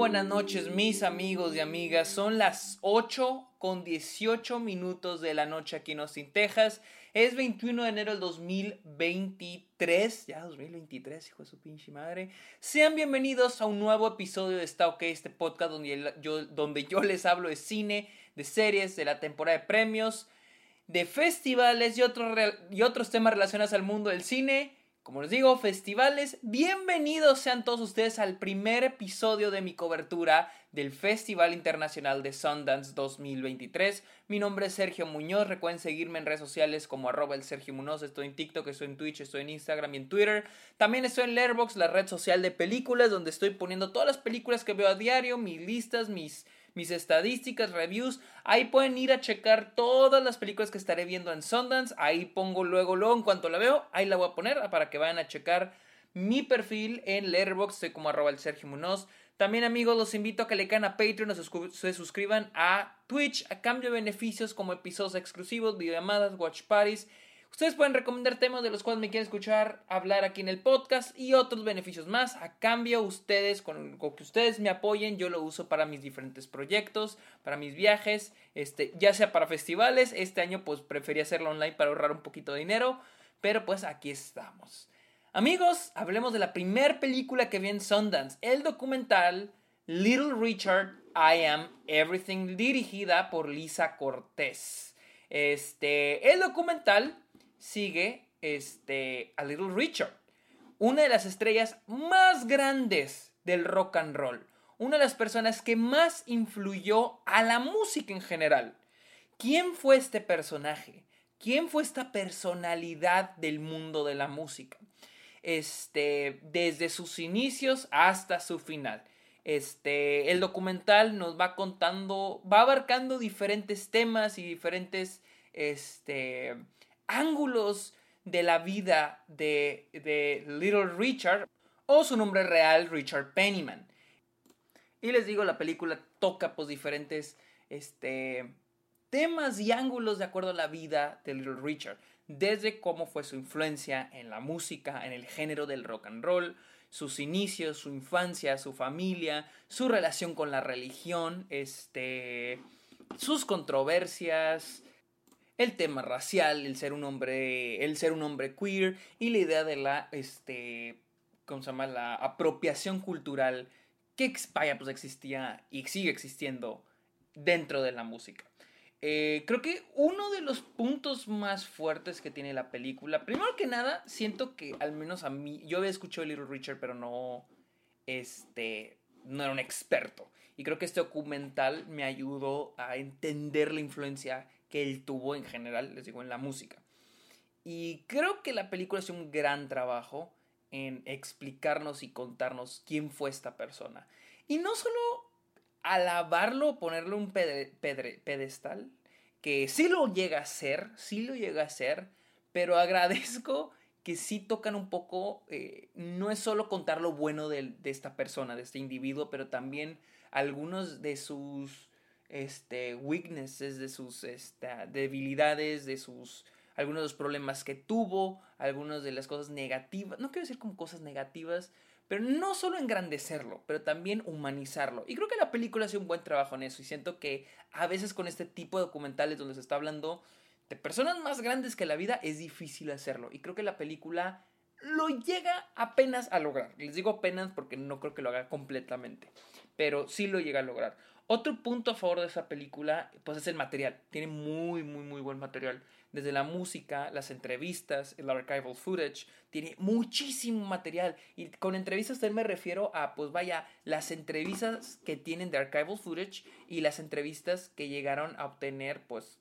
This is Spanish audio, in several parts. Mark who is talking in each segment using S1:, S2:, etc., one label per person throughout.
S1: buenas noches mis amigos y amigas. Son las 8 con 18 minutos de la noche aquí en Austin, Texas. Es 21 de enero del 2023. Ya 2023, hijo de su pinche madre. Sean bienvenidos a un nuevo episodio de Está OK, este podcast donde yo, donde yo les hablo de cine, de series, de la temporada de premios, de festivales y, otros y otros temas relacionados al mundo del cine como les digo, festivales, bienvenidos sean todos ustedes al primer episodio de mi cobertura del Festival Internacional de Sundance 2023. Mi nombre es Sergio Muñoz, recuerden seguirme en redes sociales como arroba el Sergio Muñoz, estoy en TikTok, estoy en Twitch, estoy en Instagram y en Twitter. También estoy en Letterboxd, la red social de películas, donde estoy poniendo todas las películas que veo a diario, mis listas, mis mis estadísticas, reviews. Ahí pueden ir a checar todas las películas que estaré viendo en Sundance. Ahí pongo luego, luego, en cuanto la veo, ahí la voy a poner para que vayan a checar mi perfil en Letterboxd. Estoy como arroba el Sergio Munoz. También amigos, los invito a que le caigan a Patreon o se suscriban a Twitch a cambio de beneficios como episodios exclusivos, videollamadas, watch parties Ustedes pueden recomendar temas de los cuales me quieren escuchar hablar aquí en el podcast y otros beneficios más. A cambio, ustedes, con que ustedes me apoyen, yo lo uso para mis diferentes proyectos, para mis viajes, este, ya sea para festivales. Este año, pues preferí hacerlo online para ahorrar un poquito de dinero, pero pues aquí estamos. Amigos, hablemos de la primera película que vi en Sundance, el documental Little Richard, I Am Everything, dirigida por Lisa Cortés. Este, el documental sigue este, a Little Richard, una de las estrellas más grandes del rock and roll, una de las personas que más influyó a la música en general. ¿Quién fue este personaje? ¿Quién fue esta personalidad del mundo de la música? Este, desde sus inicios hasta su final. Este, el documental nos va contando, va abarcando diferentes temas y diferentes, este, ángulos de la vida de, Little Richard o su nombre real Richard Pennyman. Y les digo, la película toca pues diferentes este, temas y ángulos de acuerdo a la vida de Little Richard. Desde cómo fue su influencia en la música, en el género del rock and roll, sus inicios, su infancia, su familia, su relación con la religión, este, sus controversias, el tema racial, el ser un hombre, el ser un hombre queer y la idea de la, este, ¿cómo se llama? La apropiación cultural que vaya, pues existía y sigue existiendo dentro de la música. Eh, creo que uno de los puntos más fuertes que tiene la película, primero que nada, siento que al menos a mí, yo había escuchado Little Richard, pero no, este, no era un experto. Y creo que este documental me ayudó a entender la influencia que él tuvo en general, les digo, en la música. Y creo que la película hace un gran trabajo en explicarnos y contarnos quién fue esta persona. Y no solo alabarlo, ponerle un pedestal, que sí lo llega a ser, sí lo llega a ser, pero agradezco que sí tocan un poco, eh, no es solo contar lo bueno de, de, esta persona, de este individuo, pero también algunos de sus este, weaknesses, de sus este, debilidades, de sus algunos de los problemas que tuvo, algunas de las cosas negativas, no quiero decir como cosas negativas, pero no solo engrandecerlo, pero también humanizarlo. Y creo que la película hace un buen trabajo en eso y siento que a veces con este tipo de documentales donde se está hablando de personas más grandes que la vida es difícil hacerlo. Y creo que la película lo llega apenas a lograr. Les digo apenas porque no creo que lo haga completamente, pero sí lo llega a lograr. Otro punto a favor de esa película, pues es el material. Tiene muy, muy, muy buen material. Desde la música, las entrevistas, el archival footage, tiene muchísimo material. Y con entrevistas también me refiero a, pues vaya, las entrevistas que tienen de archival footage y las entrevistas que llegaron a obtener, pues,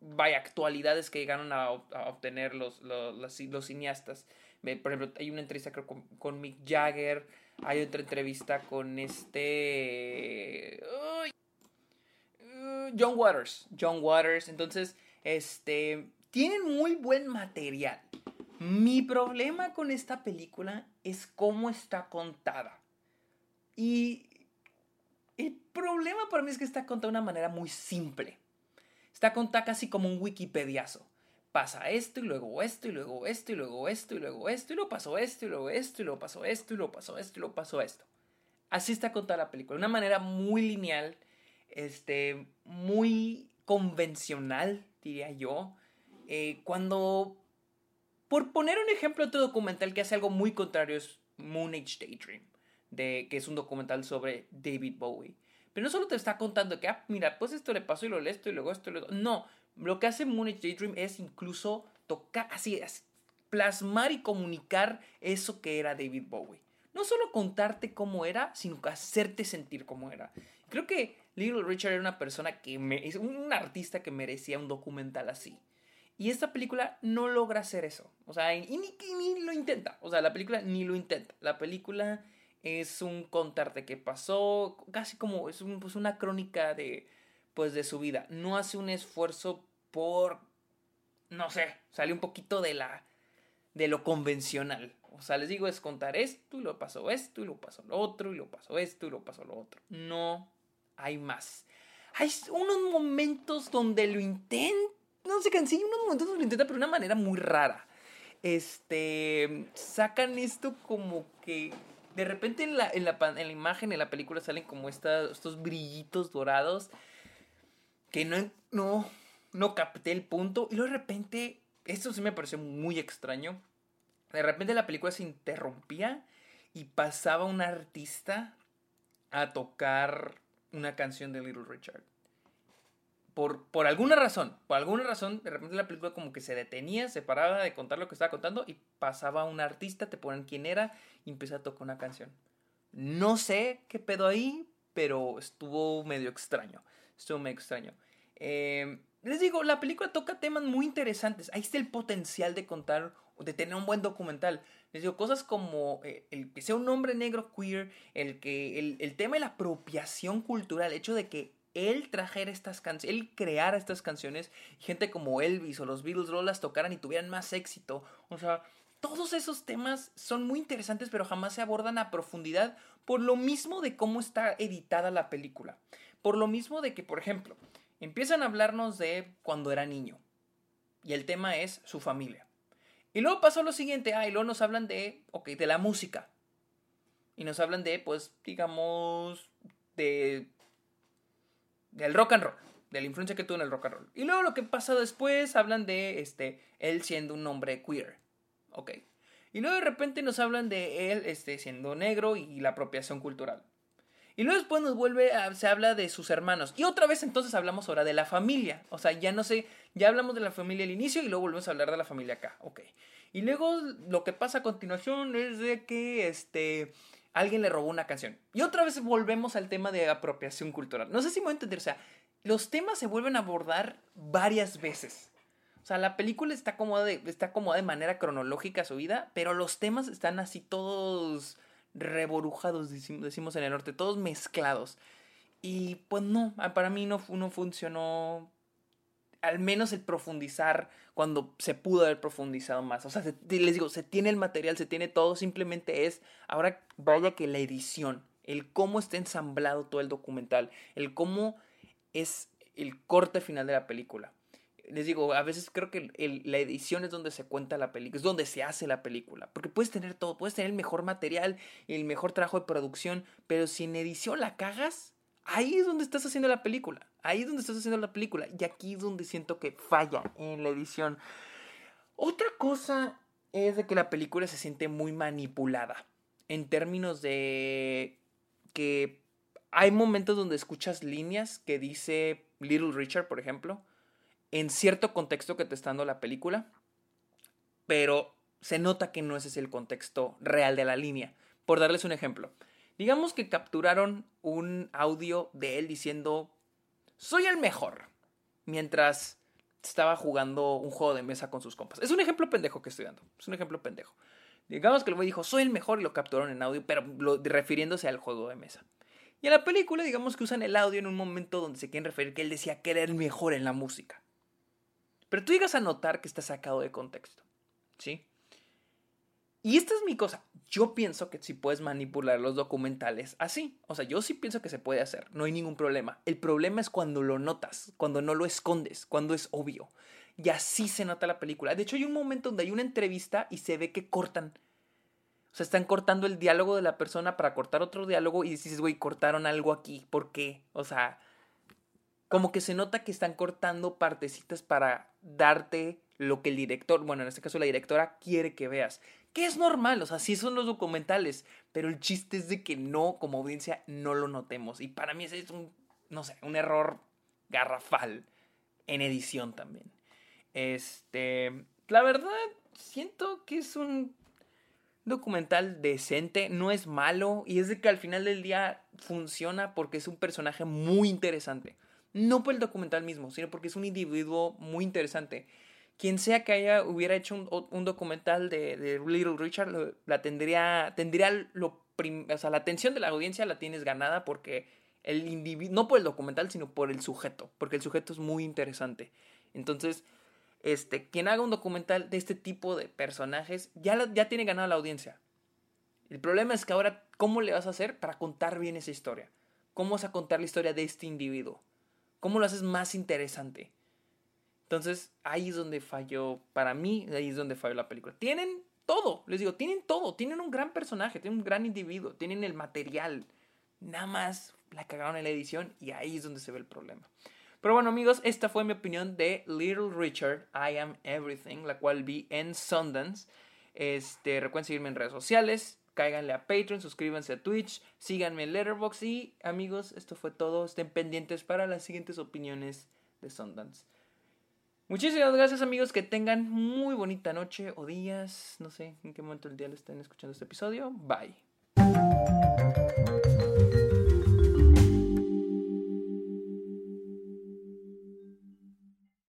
S1: vaya, actualidades que llegaron a, obtener los, los, cineastas. Por ejemplo, hay una entrevista con, con Mick Jagger hay otra entrevista con este. John Waters. John Waters. Entonces, este. Tienen muy buen material. Mi problema con esta película es cómo está contada. Y el problema para mí es que está contada de una manera muy simple. Está contada casi como un wikipediazo pasa esto y luego esto y luego esto y luego esto y luego esto y luego pasó esto y luego esto y luego pasó esto y luego pasó esto y luego pasó esto. Así está contada la película. De una manera muy lineal, este, muy convencional, diría yo. Eh, cuando, por poner un ejemplo, otro documental que hace algo muy contrario es Moon Age Daydream, de, que es un documental sobre David Bowie. Pero no solo te está contando que, ah, mira, pues esto le pasó y lo esto y luego esto y lo No, lo que hace Moon es incluso tocar, así, así, plasmar y comunicar eso que era David Bowie. No solo contarte cómo era, sino hacerte sentir cómo era. Creo que Little Richard era una persona que es un artista que merecía un documental así. Y esta película no logra hacer eso. O sea, y ni, ni, lo intenta. O sea, la película ni lo intenta. La película es un contarte qué pasó, casi como es pues una crónica de, pues, de su vida. No hace un esfuerzo por, no sé, sale un poquito de la, de lo convencional. O sea, les digo, es contar esto y lo pasó esto y lo pasó lo otro y lo pasó esto y lo pasó lo otro. No hay más. Hay unos momentos donde lo intenta no sé, sí, unos momentos lo intenta, pero de una manera muy rara. Este, sacan esto como que de repente en la, en la, en la imagen, en la película salen como estos brillitos dorados que no, no, no capté el punto. Y luego de repente, esto sí me pareció muy extraño. De repente la película se interrumpía y pasaba un artista a tocar una canción de Little Richard por, alguna razón, por alguna razón, de repente la película como que se detenía, se paraba de contar lo que estaba contando y pasaba un artista, te ponen quién era y empieza a tocar una canción. No sé qué pedo ahí, pero estuvo medio extraño. Estuvo medio extraño. Em, les digo, la película toca temas muy interesantes. Ahí está el potencial de contar, de tener un buen documental. Les digo, cosas como eh, el que sea un hombre negro queer, el que el, el tema de la apropiación cultural, el hecho de que él trajera estas canciones, él creara estas canciones, gente como Elvis o los Beatles no las tocaran y tuvieran más éxito. O sea, todos esos temas son muy interesantes, pero jamás se abordan a profundidad por lo mismo de cómo está editada la película. Por lo mismo de que, por ejemplo, empiezan a hablarnos de cuando era niño. Y el tema es su familia. Y luego pasó lo siguiente, ah, y luego nos hablan de, ok, de la música. Y nos hablan de, pues, digamos, de del rock and roll, de la influencia que tuvo en el rock and roll. Y luego lo que pasa después, hablan de este, él siendo un hombre queer. Ok. Y luego de repente nos hablan de él este, siendo negro y la apropiación cultural. Y luego después nos vuelve, a, se habla de sus hermanos. Y otra vez entonces hablamos ahora de la familia. O sea, ya no sé, ya hablamos de la familia al inicio y luego volvemos a hablar de la familia acá. Ok. Y luego lo que pasa a continuación es de que este alguien le robó una canción. Y otra vez volvemos al tema de apropiación cultural. No sé si me voy a entender, o sea, los temas se vuelven a abordar varias veces. O sea, la película está como de, está de manera cronológica su vida, pero los temas están así todos reborujados, decimos en el norte, todos mezclados. Y pues no, para mí no, no funcionó al menos el profundizar cuando se pudo haber profundizado más. O sea, les digo, se tiene el material, se tiene todo, simplemente es, ahora vaya que la edición, el cómo está ensamblado todo el documental, el cómo es el corte final de la película. Les digo, a veces creo que la edición es donde se cuenta la película, es donde se hace la película, porque puedes tener todo, puedes tener el mejor material, el mejor trabajo de producción, pero si en edición la cagas, ahí es donde estás haciendo la película. Ahí es donde estás haciendo la película. Y aquí es donde siento que falla en la edición. Otra cosa es de que la película se siente muy manipulada. En términos de que hay momentos donde escuchas líneas que dice Little Richard, por ejemplo, en cierto contexto que te está dando la película, pero se nota que no ese es el contexto real de la línea. Por darles un ejemplo, Digamos que capturaron un audio de él diciendo, soy el mejor, mientras estaba jugando un juego de mesa con sus compas. Es un ejemplo pendejo que estoy dando, es un ejemplo pendejo. Digamos que el güey dijo, soy el mejor y lo capturaron en audio, pero refiriéndose al juego de mesa. Y en la película, digamos que usan el audio en un momento donde se quieren referir que él decía que era el mejor en la música. Pero tú llegas a notar que está sacado de contexto. ¿Sí? Y esta es mi cosa. Yo pienso que si puedes manipular los documentales así. O sea, yo sí pienso que se puede hacer. No hay ningún problema. El problema es cuando lo notas, cuando no lo escondes, cuando es obvio. Y así se nota la película. De hecho, hay un momento donde hay una entrevista y se ve que cortan. O sea, están cortando el diálogo de la persona para cortar otro diálogo y dices, güey, cortaron algo aquí. ¿Por qué? O sea, como que se nota que están cortando partecitas para darte lo que el director, bueno, en este caso la directora, quiere que veas. Que es normal, o sea, sí son los documentales, pero el chiste es de que no, como audiencia, no lo notemos. Y para mí ese es un, no sé, un error garrafal en edición también. Este, la verdad, siento que es un documental decente, no es malo y es de que al final del día funciona porque es un personaje muy interesante. No por el documental mismo, sino porque es un individuo muy interesante. Quien sea que haya, hubiera hecho un, documental de, Little Richard, la tendría, tendría lo o sea, la atención de la audiencia la tienes ganada porque el individuo, no por el documental, sino por el sujeto, porque el sujeto es muy interesante. Entonces, este, quien haga un documental de este tipo de personajes ya, ya tiene ganada la audiencia. El problema es que ahora, ¿cómo le vas a hacer para contar bien esa historia? ¿Cómo vas a contar la historia de este individuo? ¿Cómo lo haces más interesante? Entonces, ahí es donde falló, para mí, ahí es donde falló la película. Tienen todo, les digo, tienen todo, tienen un gran personaje, tienen un gran individuo, tienen el material. Nada más la cagaron en la edición y ahí es donde se ve el problema. Pero bueno amigos, esta fue mi opinión de Little Richard, I Am Everything, la cual vi en Sundance. Este, recuerden seguirme en redes sociales, cáiganle a Patreon, suscríbanse a Twitch, síganme en Letterboxd y amigos, esto fue todo. Estén pendientes para las siguientes opiniones de Sundance. Muchísimas gracias amigos, que tengan muy bonita noche o días, no sé en qué momento del día lo estén escuchando este episodio. Bye.